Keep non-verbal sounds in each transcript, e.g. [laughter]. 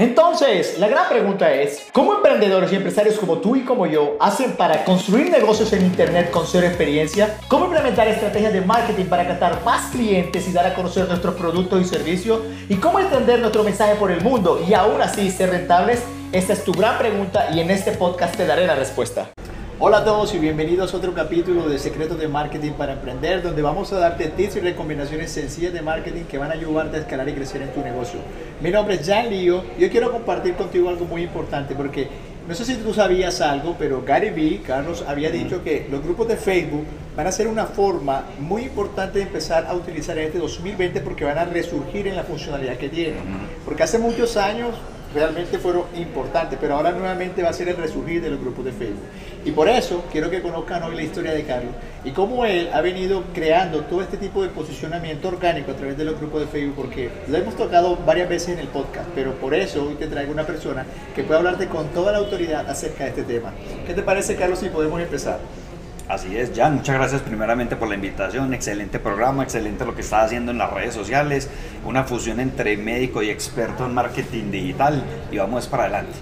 Entonces, la gran pregunta es, ¿cómo emprendedores y empresarios como tú y como yo hacen para construir negocios en Internet con cero experiencia? ¿Cómo implementar estrategias de marketing para captar más clientes y dar a conocer nuestros productos y servicios? ¿Y cómo extender nuestro mensaje por el mundo y aún así ser rentables? Esta es tu gran pregunta y en este podcast te daré la respuesta. Hola a todos y bienvenidos a otro capítulo de Secretos de Marketing para Emprender, donde vamos a darte tips y recomendaciones sencillas de marketing que van a ayudarte a escalar y crecer en tu negocio. Mi nombre es Jan Lío y yo quiero compartir contigo algo muy importante porque no sé si tú sabías algo, pero Gary Vee, Carlos, había dicho que los grupos de Facebook van a ser una forma muy importante de empezar a utilizar este 2020 porque van a resurgir en la funcionalidad que tienen. Porque hace muchos años realmente fueron importantes, pero ahora nuevamente va a ser el resurgir de los grupos de Facebook. Y por eso quiero que conozcan hoy la historia de Carlos y cómo él ha venido creando todo este tipo de posicionamiento orgánico a través de los grupos de Facebook, porque lo hemos tocado varias veces en el podcast, pero por eso hoy te traigo una persona que puede hablarte con toda la autoridad acerca de este tema. ¿Qué te parece, Carlos, si podemos empezar? Así es, Jan, muchas gracias primeramente por la invitación, excelente programa, excelente lo que estás haciendo en las redes sociales, una fusión entre médico y experto en marketing digital y vamos para adelante.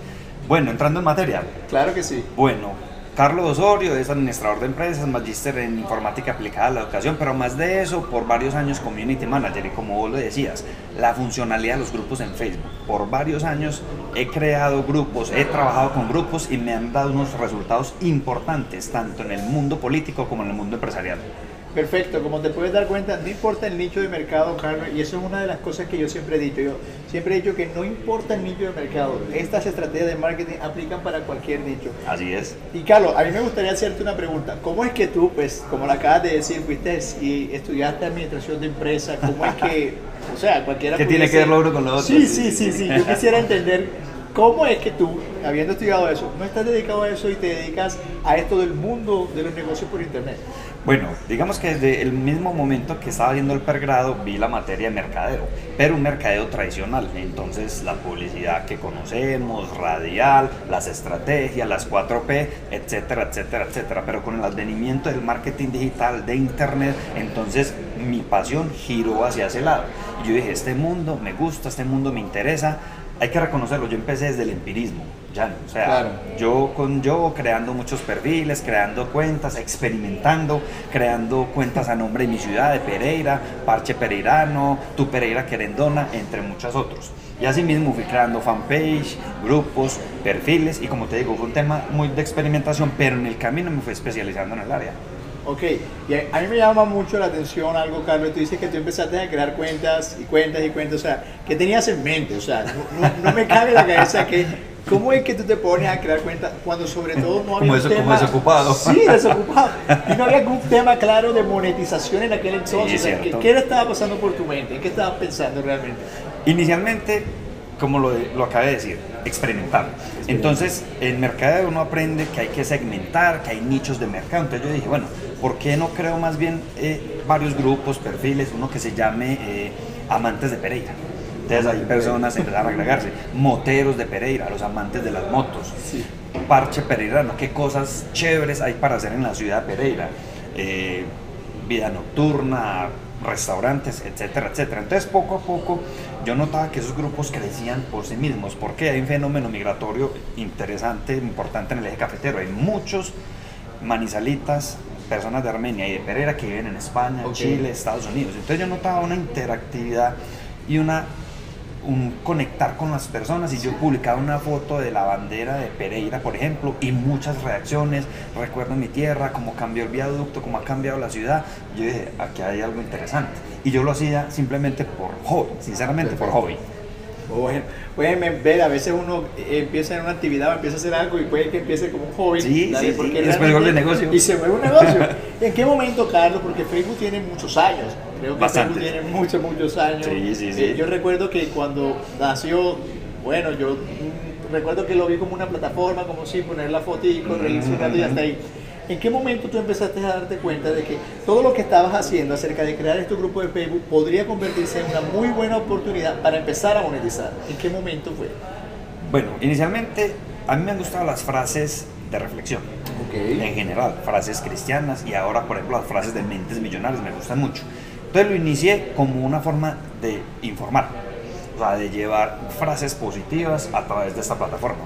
Bueno, entrando en materia. Claro que sí. Bueno, Carlos Osorio es administrador de empresas, magíster en informática aplicada a la educación, pero más de eso, por varios años community manager y como vos lo decías, la funcionalidad de los grupos en Facebook. Por varios años he creado grupos, he trabajado con grupos y me han dado unos resultados importantes, tanto en el mundo político como en el mundo empresarial. Perfecto, como te puedes dar cuenta, no importa el nicho de mercado, Carlos, y eso es una de las cosas que yo siempre he dicho. Yo siempre he dicho que no importa el nicho de mercado, estas estrategias de marketing aplican para cualquier nicho. Así es. Y Carlos, a mí me gustaría hacerte una pregunta. ¿Cómo es que tú, pues, como lo acabas de decir, fuiste y estudiaste administración de empresa, cómo es que, o sea, cualquiera... ¿Qué tiene que ver lo uno con lo otro? Sí, sí, sí, sí. Yo quisiera entender ¿Cómo es que tú, habiendo estudiado eso, no estás dedicado a eso y te dedicas a esto del mundo de los negocios por Internet? Bueno, digamos que desde el mismo momento que estaba viendo el pergrado vi la materia de mercadeo, pero un mercadeo tradicional. Entonces la publicidad que conocemos, radial, las estrategias, las 4P, etcétera, etcétera, etcétera. Pero con el advenimiento del marketing digital, de Internet, entonces mi pasión giró hacia ese lado. Y yo dije, este mundo me gusta, este mundo me interesa hay que reconocerlo, yo empecé desde el empirismo, ya, o sea, yo con yo creando muchos perfiles, creando cuentas, experimentando, creando cuentas a nombre de mi ciudad, de Pereira, Parche Pereirano, Tu Pereira Querendona, entre muchos otros. Y así mismo fui creando fanpage, grupos, perfiles y como te digo, fue un tema muy de experimentación, pero en el camino me fui especializando en el área. Ok, y a, mí me llama mucho la atención algo, Carlos. Tú dices que tú empezaste a crear cuentas y cuentas y cuentas. O sea, ¿qué tenías en mente? O sea, no, me cabe la cabeza que. ¿Cómo es que tú te pones a crear cuentas cuando sobre todo no había como un tema... Como desocupado. Sí, desocupado. Y no había algún tema claro de monetización en aquel entonces. ¿qué, ¿qué, estaba pasando por tu mente? ¿Qué estabas pensando realmente? Inicialmente como lo, lo acabé de decir, experimentar. Entonces, en mercadeo uno aprende que hay que segmentar, que hay nichos de mercado. Entonces yo dije, bueno, ¿por qué no creo más bien eh, varios grupos, perfiles, uno que se llame eh, Amantes de Pereira? Entonces ahí personas empezaron a agregarse, moteros de Pereira, los amantes de las motos, parche pereirano, qué cosas chéveres hay para hacer en la ciudad de Pereira, eh, vida nocturna, restaurantes, etcétera, etcétera. Entonces poco a poco yo notaba que esos grupos crecían por sí mismos, porque hay un fenómeno migratorio interesante, importante en el eje cafetero. Hay muchos manizalitas, personas de Armenia y de Pereira que viven en España, Chile, Estados Unidos. Entonces yo notaba una interactividad y una un conectar con las personas y yo publicaba una foto de la bandera de Pereira, por ejemplo, y muchas reacciones, recuerdo mi tierra, cómo cambió el viaducto, cómo ha cambiado la ciudad, yo dije, aquí hay algo interesante. Y yo lo hacía simplemente por hobby, sinceramente por hobby. Bueno, pueden ver, a veces uno empieza en una actividad, empieza a hacer algo y puede que empiece como un hobby. Sí, sí, sí. Y después vuelve negocio. Y se vuelve un negocio. [laughs] ¿En qué momento, Carlos? Porque Facebook tiene muchos años. Creo que Facebook tiene muchos, muchos años. Sí, sí, sí. Eh, yo recuerdo que cuando nació, bueno, yo recuerdo que lo vi como una plataforma, como si poner la foto y correr mm. y hasta ahí. ¿En qué momento tú empezaste a darte cuenta de que todo lo que estabas haciendo acerca de crear este grupo de Facebook podría convertirse en una muy buena oportunidad para empezar a monetizar? ¿En qué momento fue? Bueno, inicialmente a mí me han gustado las frases de reflexión. En general, frases cristianas y ahora, por ejemplo, las frases de mentes millonarias me gustan mucho. Entonces lo inicié como una forma de informar. O sea, de llevar frases positivas a través de esta plataforma.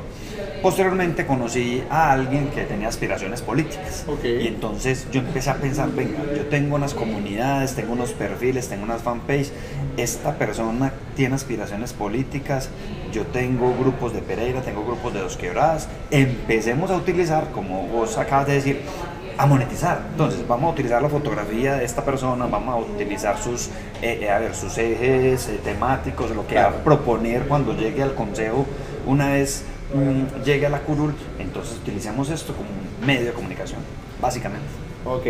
Posteriormente conocí a alguien que tenía aspiraciones políticas. Y entonces yo empecé a pensar, venga, yo tengo unas comunidades, tengo unos perfiles, tengo unas fanpage, esta persona tiene aspiraciones políticas, yo tengo grupos de Pereira, tengo grupos de Dos Quebradas, empecemos a utilizar, como vos acabas de decir, a monetizar. Entonces, vamos a utilizar la fotografía de esta persona, vamos a utilizar sus, eh, a ver, sus ejes eh, temáticos, lo que va a proponer cuando llegue al consejo una vez mm, llegue a la curul. Entonces, utilicemos esto como un medio de comunicación, básicamente. Ok,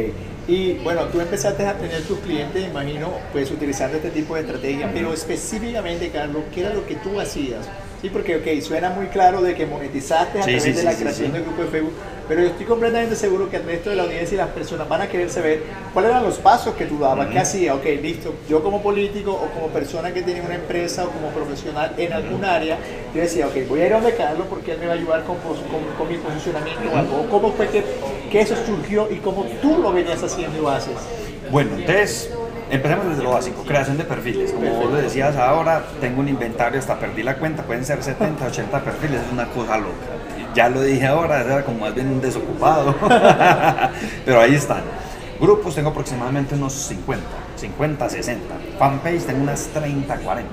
y bueno, tú empezaste a tener tus clientes, imagino, pues utilizando este tipo de estrategia, pero específicamente, Carlos, ¿qué era lo que tú hacías? Sí, porque, ok, suena muy claro de que monetizaste a través de la creación del grupo de Facebook, pero yo estoy completamente seguro que el resto de la audiencia y las personas van a querer saber cuáles eran los pasos que tú dabas, qué hacía, ok, listo, yo como político o como persona que tenía una empresa o como profesional en algún área, yo decía, ok, voy a ir a donde Carlos porque él me va a ayudar con, con, mi posicionamiento o algo, cómo fue que, que eso surgió y cómo tú lo venías haciendo y lo haces. Bueno, entonces Empecemos desde lo básico, creación de perfiles. Como vos lo decías ahora, tengo un inventario, hasta perdí la cuenta, pueden ser 70, 80 perfiles, es una cosa loca. Ya lo dije ahora, era como más bien un desocupado, [laughs] pero ahí están. Grupos tengo aproximadamente unos 50, 50, 60. Fanpage tengo unas 30, 40.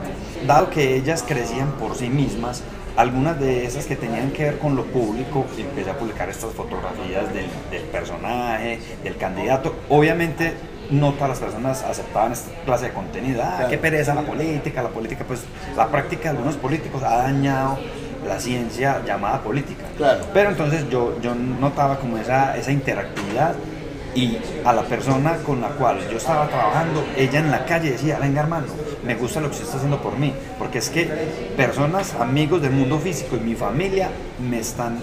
Dado que ellas crecían por sí mismas, algunas de esas que tenían que ver con lo público, empecé a publicar estas fotografías del, del personaje, del candidato. Obviamente no todas las personas aceptaban esta clase de contenido. Ah, qué pereza la política, la política, pues la práctica de algunos políticos ha dañado la ciencia llamada política. Claro. Pero entonces yo, yo notaba como esa, esa interactividad y a la persona con la cual yo estaba trabajando, ella en la calle decía, venga hermano, me gusta lo que usted está haciendo por mí, porque es que personas, amigos del mundo físico y mi familia me están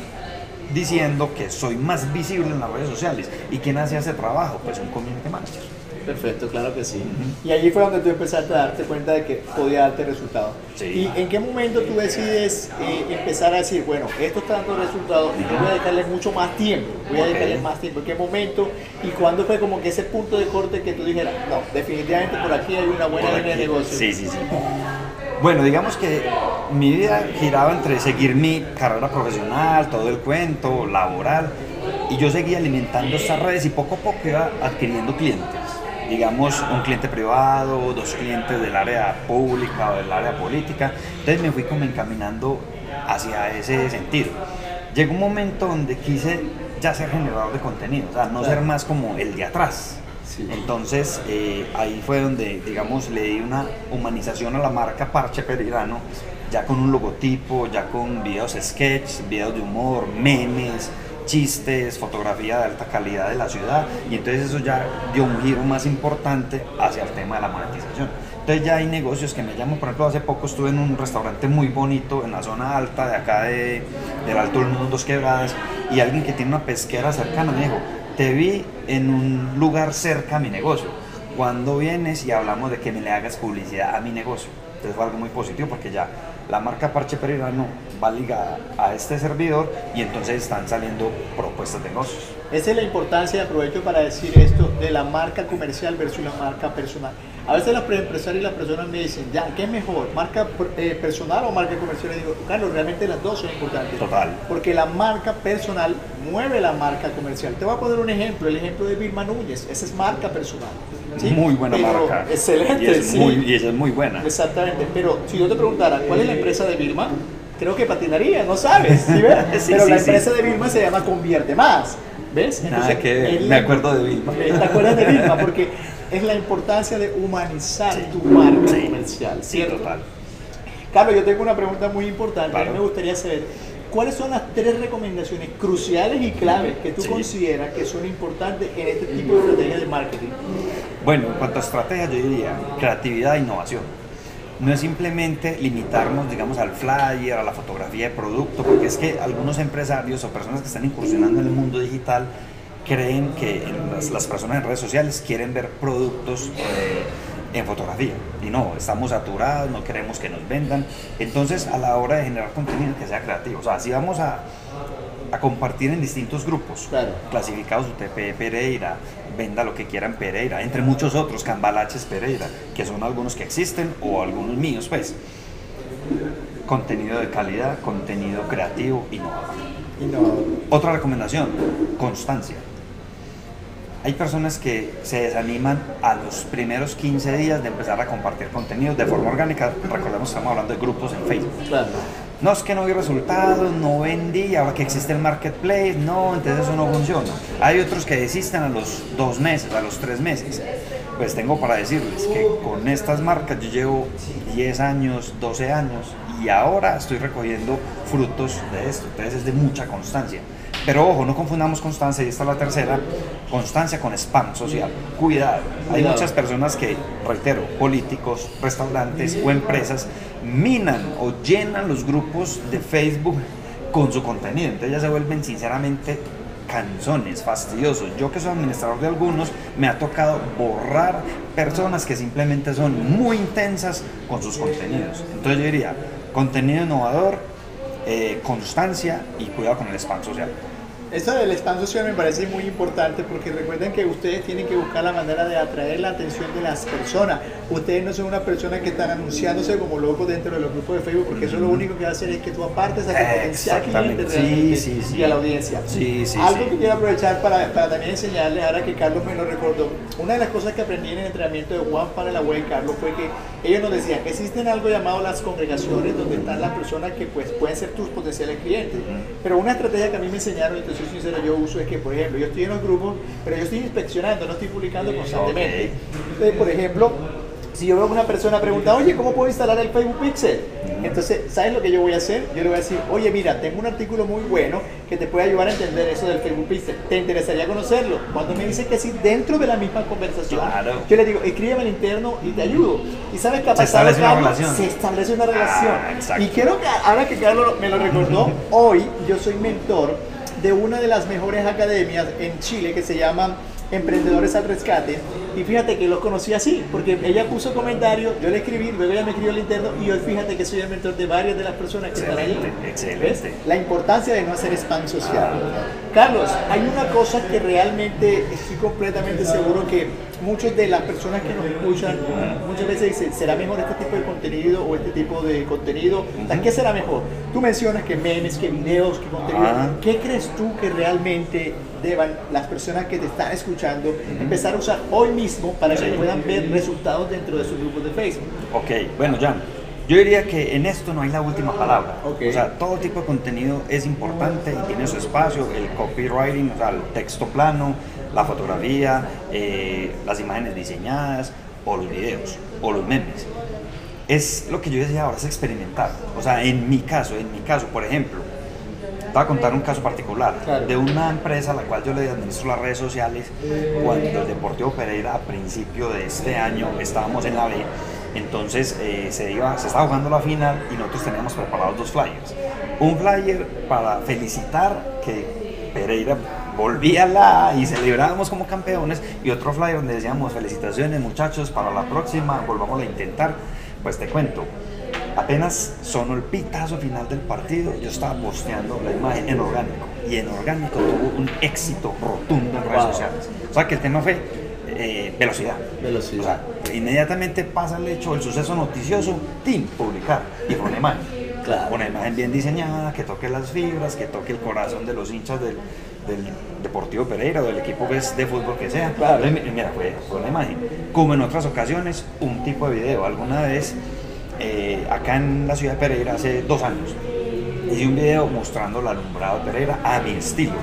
diciendo que soy más visible en las redes sociales. ¿Y quién hace ese trabajo? Pues un community manager. Perfecto, claro que sí. Y allí fue donde tú empezaste a darte cuenta de que podía darte resultados. ¿Y en qué momento tú decides eh, empezar a decir, bueno, esto está dando resultados y yo voy a dedicarle mucho más tiempo? Voy a dedicarle más tiempo. ¿En qué momento y cuándo fue como que ese punto de corte que tú dijeras, no, definitivamente por aquí hay una buena línea de negocio? Sí, sí, sí. Bueno, digamos que mi vida giraba entre seguir mi carrera profesional, todo el cuento, laboral, y yo seguía alimentando estas redes y poco a poco iba adquiriendo clientes. Digamos, un cliente privado, dos clientes del área pública o del área política. Entonces me fui como encaminando hacia ese sentido. Llegó un momento donde quise ya ser generador de contenido, o sea, no ser más como el de atrás entonces eh, ahí fue donde, digamos, le di una humanización a la marca Parche Perirano, ya con un logotipo, ya con videos sketch, videos de humor, memes, chistes, fotografía de alta calidad de la ciudad y entonces eso ya dio un giro más importante hacia el tema de la monetización. Entonces ya hay negocios que me llaman, por ejemplo, hace poco estuve en un restaurante muy bonito en la zona alta de acá de, del Alto del Mundo, Dos Quebradas, y alguien que tiene una pesquera cercana me dijo, te vi en un lugar cerca a mi negocio. Cuando vienes y hablamos de que me le hagas publicidad a mi negocio. Entonces fue algo muy positivo porque ya la marca Parche Perirano va ligada a este servidor y entonces están saliendo propuestas de negocios. Esa es la importancia, aprovecho para decir esto, de la marca comercial versus la marca personal. A veces los empresarios y las personas me dicen, ya, ¿qué es mejor? ¿Marca eh, personal o marca comercial? Y digo, Carlos, realmente las dos son importantes. Total. Porque la marca personal mueve la marca comercial. Te voy a poner un ejemplo, el ejemplo de Vilma Núñez. Esa es marca personal. Muy buena marca. Excelente, y, es muy, y esa es muy buena. Exactamente. Pero si yo te preguntara, ¿cuál es la empresa de Vilma? Creo que patinaría, no sabes. ¿sí [laughs] Pero la empresa de Vilma se llama Convierte Más. ¿Ves? Nada que me acuerdo de Vilma. ¿Te acuerdas de Vilma? Porque es la importancia de humanizar tu marca comercial. ¿cierto? total. Carlos, yo tengo una pregunta muy importante. A mí me gustaría saber cuáles son las tres recomendaciones cruciales y claves que tú consideras que son importantes en este tipo de estrategia de marketing. Bueno, en cuanto a estrategia, yo diría creatividad e innovación. No es simplemente limitarnos, digamos, al flyer, a la fotografía de producto, porque es que algunos empresarios o personas que están incursionando en el mundo digital creen que las, personas en redes sociales quieren ver productos eh, en fotografía. Y no, estamos saturados, no queremos que nos vendan. Entonces, a la hora de generar contenido que sea creativo, o sea, vamos a, a compartir en distintos grupos, clasificados UTP Pereira, venda lo que quieran Pereira, entre muchos otros, Cambalaches Pereira, que son algunos que existen o algunos míos, pues. contenido de calidad, contenido creativo, innovador. Innovador. Otra recomendación, constancia. Hay personas que se desaniman a los primeros 15 días de empezar a compartir contenido de forma orgánica. Recordemos que estamos hablando de grupos en Facebook. Claro. No es que no vi resultados, no vendí, ahora que existe el marketplace, no, entonces eso no funciona. Hay otros que desisten a los dos meses, a los tres meses. Pues tengo para decirles que con estas marcas yo llevo 10 años, 12 años y ahora estoy recogiendo frutos de esto. Entonces es de mucha constancia. Pero ojo, no confundamos constancia, y esta es la tercera, constancia con spam social. Cuidado, hay Cuidado. muchas personas que, reitero, políticos, restaurantes o empresas minan o llenan los grupos de Facebook con su contenido. Entonces ya se vuelven sinceramente canzones, fastidiosos. Yo que soy administrador de algunos, me ha tocado borrar personas que simplemente son muy intensas con sus contenidos. Entonces yo diría, contenido innovador, eh, constancia y cuidado con el spam social. Eso del spam social me parece muy importante porque recuerden que ustedes tienen que buscar la manera de atraer la atención de las personas. Ustedes no son una persona que están anunciándose como locos dentro de los grupos de Facebook porque eso lo único que va a hacer es que tú apartes a que potenciar Exactamente. clientes Sí, sí, sí. y a la audiencia. Algo que quiero aprovechar para, para también enseñarles, ahora que Carlos me lo recordó, una de las cosas que aprendí en el entrenamiento de Juan Panel Away, Carlos, fue que ellos nos decían que existen algo llamado las congregaciones donde están las personas que pues pueden ser tus potenciales clientes. Pero una estrategia que a mí me enseñaron, y te soy sincero, yo uso es que, por ejemplo, yo estoy en los grupos, pero yo estoy inspeccionando, no estoy publicando constantemente. Entonces, por ejemplo, si yo veo que una persona pregunta, oye, ¿cómo puedo instalar el Facebook Pixel? Entonces, ¿sabes lo que yo voy a hacer? Yo le voy a decir, oye, mira, tengo un artículo muy bueno que te puede ayudar a entender eso del Facebook Pixel. ¿Te interesaría conocerlo? Cuando me dice que sí, dentro de la misma conversación, Claro. yo le digo, escríbeme al interno y te ayudo. ¿Y sabes qué ha Se pasado, establece una relación. Se establece una relación. Ah, y quiero que, ahora que Carlos me lo recordó, hoy yo soy mentor de una de las mejores academias en Chile que se llama Emprendedores al Rescate. Y fíjate que lo conocí así, porque ella puso comentarios, yo le escribí, luego ella me escribió al interno y hoy fíjate que soy el mentor de varias de las personas que están allí. Excelente, excelente. ¿Ves? La importancia de no hacer spam social. Carlos, hay una cosa que realmente estoy completamente seguro que muchas de las personas que nos escuchan muchas veces dicen, ¿será mejor este tipo de contenido o este tipo de contenido? ¿Qué será mejor? Tú mencionas que memes, que videos, que contenido. ¿Qué crees tú que realmente deban las personas que te están escuchando empezar a usar hoy mismo para que puedan ver resultados dentro de sus grupos de Facebook? Ok, bueno, Jan, yo diría que en esto no hay la última palabra. Ok. O sea, todo tipo de contenido es importante y tiene su espacio, el copywriting, o sea, el texto plano, la fotografía, eh, las imágenes diseñadas, o los videos, o los memes. Es lo que yo decía ahora, es experimentar. O sea, en mi caso, en mi caso, por ejemplo, voy a contar un caso particular Claro. de una empresa a la cual yo le administro las redes sociales cuando el Deportivo Pereira a principio de este año estábamos en la B entonces eh, se, iba, se estaba jugando la final y nosotros teníamos preparados dos flyers un flyer para felicitar que Pereira volvía la y celebrábamos como campeones y otro flyer donde decíamos felicitaciones muchachos para la próxima volvamos a intentar pues te cuento Apenas sonó el pitazo final del partido, yo estaba posteando la imagen en orgánico. Y en orgánico tuvo un éxito rotundo en redes Wow. sociales. O sea que el tema fue eh, velocidad. Velocidad. O sea, inmediatamente pasa el hecho, el suceso noticioso, ¡tim! publicar. Y fue una imagen. Claro. Una imagen bien diseñada, que toque las fibras, que toque el corazón de los hinchas del, del Deportivo Pereira o del equipo que es de fútbol que sea. Claro. Entonces, mira, fue, fue una imagen. Como en otras ocasiones, un tipo de video. Alguna vez, eh, acá en la ciudad de Pereira, hace dos años, hice un video mostrando el alumbrado de Pereira a mi estilo.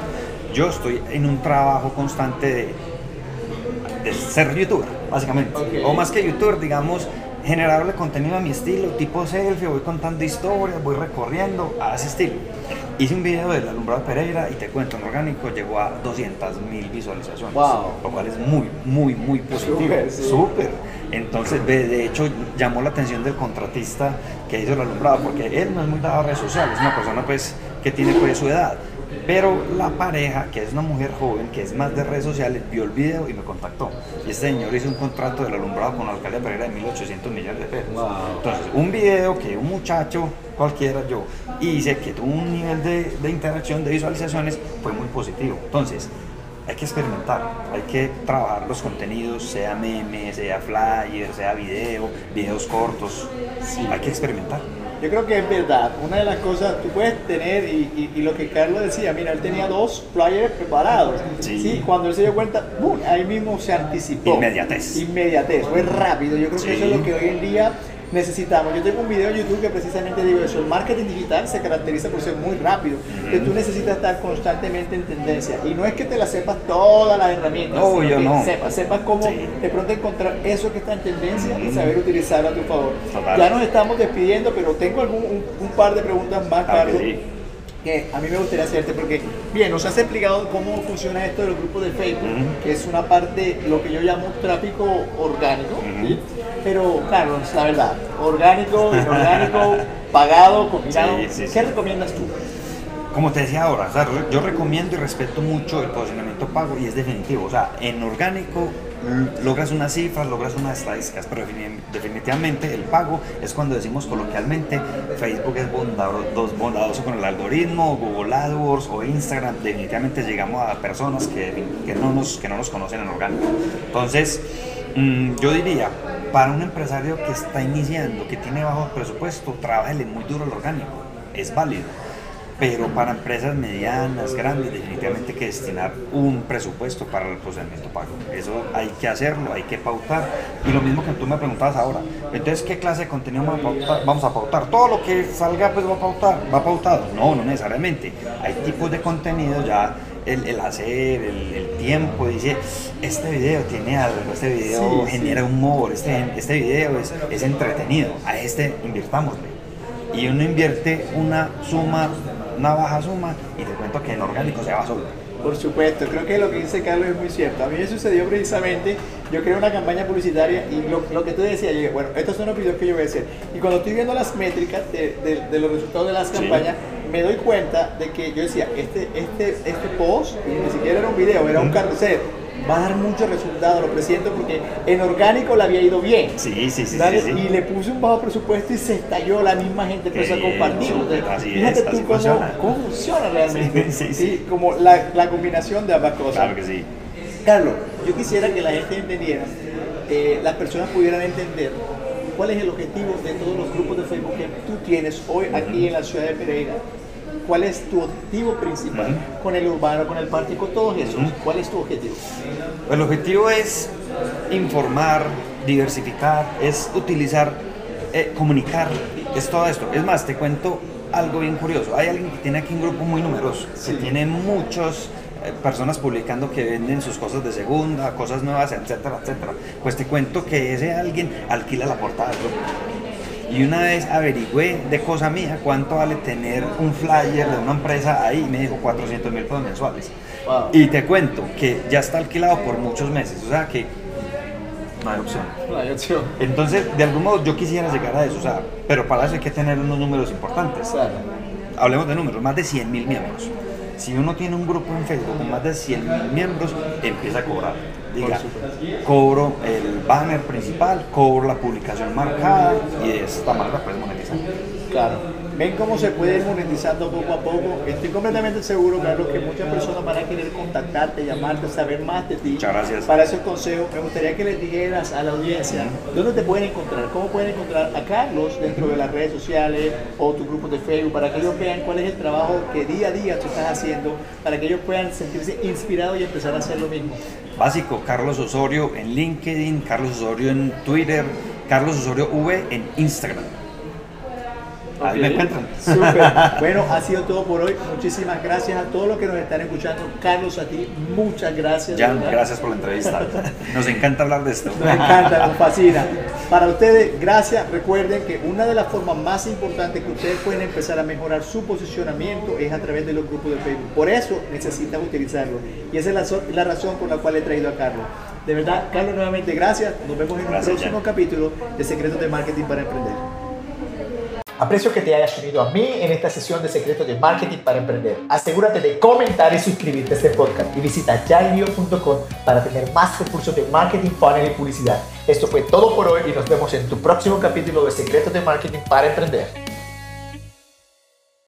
Yo estoy en un trabajo constante de, de ser youtuber, básicamente. O más que youtuber, digamos, generarle contenido a mi estilo, tipo selfie, voy contando historias, voy recorriendo a ese estilo. Hice un video del alumbrado Pereira y te cuento, en orgánico llegó a 200 mil visualizaciones. Wow. Lo cual es muy, muy, muy positivo. Súper, sí. Entonces, de de hecho, llamó la atención del contratista que hizo el alumbrado, porque él no es muy dado a redes sociales, es una persona pues que tiene pues su edad. Pero la pareja, que es una mujer joven, que es más de redes sociales, vio el video y me contactó. Y este señor hizo un contrato del alumbrado con la alcaldía de Pereira de 1.800 millones de pesos. Wow. Entonces, un video que un muchacho, cualquiera yo, hice, que tuvo un nivel de, de interacción, de visualizaciones, fue muy positivo. Entonces, hay que experimentar, hay que trabajar los contenidos, sea meme, sea flyer, sea video, videos cortos, hay que experimentar. yo creo que es verdad. Una de las cosas, tú puedes tener, y, y, lo que Carlos decía, mira, él tenía dos flyers preparados. Sí. cuando él se dio cuenta, ¡boom! ahí mismo se anticipó. Inmediatez. Inmediatez, fue rápido. Yo creo que eso es lo que hoy en día necesitamos. Yo tengo un video en YouTube que precisamente digo eso. El marketing digital se caracteriza por ser muy rápido. Que tú necesitas estar constantemente en tendencia. Y no es que te la sepas todas las herramientas. No, yo no. Sepas, sepas cómo de pronto encontrar eso que está en tendencia y saber utilizarlo a tu favor. Ya nos estamos despidiendo, pero tengo algún, un, par de preguntas más, Carlos que a mí me gustaría hacerte, porque bien, nos has explicado cómo funciona esto de los grupos de Facebook, que es una parte, lo que yo llamo tráfico orgánico, pero claro, es la verdad, orgánico, inorgánico, [laughs] pagado, combinado, ¿qué recomiendas tú? Como te decía ahora, yo recomiendo y respeto mucho el posicionamiento pago y es definitivo, o sea, en orgánico logras unas cifras, logras unas estadísticas, pero definitivamente el pago es cuando decimos coloquialmente Facebook es bondadoso, bondadoso con el algoritmo, Google AdWords o Instagram, definitivamente llegamos a personas que, que, no, nos, que no nos conocen en orgánico. Entonces, mm, yo diría, para un empresario que está iniciando, que tiene bajo presupuesto, trabajale muy duro el orgánico, es válido pero para empresas medianas, grandes, definitivamente hay que destinar un presupuesto para el procedimiento pago. Eso hay que hacerlo, hay que pautar. Y lo mismo que tú me preguntabas ahora, entonces, ¿qué clase de contenido vamos a pautar? Todo lo que salga, pues va a pautar, va pautado. No, no necesariamente. Hay tipos de contenido ya. El, hacer, el, tiempo, dice, este video tiene algo, este video genera humor, este, este video es, es entretenido, a este invirtámosle y uno invierte una suma una baja suma y te cuento que en orgánico se va solo. Por supuesto, creo que lo que dice Carlos es muy cierto. A mí me sucedió precisamente, yo creé una campaña publicitaria y lo, lo que tú decías, yo, bueno, estos son los videos que yo voy a hacer. Y cuando estoy viendo las métricas de, de, los resultados de las campañas, me doy cuenta de que yo decía, este, este, este post, ni siquiera era un video, era un carrusel va a dar mucho resultado, lo presiento, porque en orgánico le había ido bien. Sí, sí, sí. Y le puse un bajo presupuesto y se estalló, la misma gente empezó a compartir. fíjate tú cómo funciona. cómo funciona realmente. [laughs] Sí, sí, Como la, la, combinación de ambas cosas. Claro que sí. Carlos, yo quisiera que la gente entendiera, eh, las personas pudieran entender cuál es el objetivo de todos los grupos de Facebook que tú tienes hoy aquí en la ciudad de Pereira ¿Cuál es tu objetivo principal con el urbano, con el parque, con todos esos? ¿Cuál es tu objetivo? El objetivo es informar, diversificar, es utilizar, eh, comunicar, es todo esto. Es más, te cuento algo bien curioso. Hay alguien que tiene aquí un grupo muy numeroso, que tiene muchas eh, personas publicando que venden sus cosas de segunda, cosas nuevas, etcétera, etcétera. Pues te cuento que ese alguien alquila la portada del grupo. Y una vez averigüé de cosa mía cuánto vale tener un flyer de una empresa ahí me dijo 400 mil pesos mensuales. Y te cuento que ya está alquilado por muchos meses, o sea que no hay opción. No hay opción. Entonces, de algún modo yo quisiera llegar a eso, o sea, pero para eso hay que tener unos números importantes. Hablemos de números, más de 100 mil miembros. Si uno tiene un grupo en Facebook con más de 100 mil miembros, empieza a cobrar diga, cobro el banner principal, cobro la publicación marcada y de esta manera puedes monetizar. Claro. Ven cómo se puede ir monetizando poco a poco. Estoy completamente seguro, Carlos, que muchas personas van a querer contactarte, llamarte, saber más de ti. Muchas gracias. Para esos consejos, me gustaría que les dijeras a la audiencia dónde te pueden encontrar, cómo pueden encontrar a Carlos dentro de las redes sociales o tu grupo de Facebook, para que ellos vean cuál es el trabajo que día a día tú estás haciendo, para que ellos puedan sentirse inspirados y empezar a hacer lo mismo. Básico, Carlos Osorio en LinkedIn, Carlos Osorio en Twitter, Carlos Osorio V en Instagram. Ahí me encuentran. [laughs] Bueno, ha sido todo por hoy. Muchísimas gracias a todos los que nos están escuchando. Carlos, a ti, muchas gracias. Jan, gracias por la entrevista. Nos encanta hablar de esto. Nos encanta, nos fascina. Para ustedes, gracias. Recuerden que una de las formas más importantes que ustedes pueden empezar a mejorar su posicionamiento es a través de los grupos de Facebook. Por eso necesitan utilizarlo. Y esa es la, razón por la cual he traído a Carlos. De verdad, Carlos, nuevamente gracias. Nos vemos en un próximo capítulo de Secretos de Marketing para Emprender. Aprecio que te hayas unido a mí en esta sesión de secretos de marketing para emprender. Asegúrate de comentar y suscribirte a este podcast y visita yailio.com para tener más recursos de marketing, funnel y publicidad. Esto fue todo por hoy y nos vemos en tu próximo capítulo de secretos de marketing para emprender.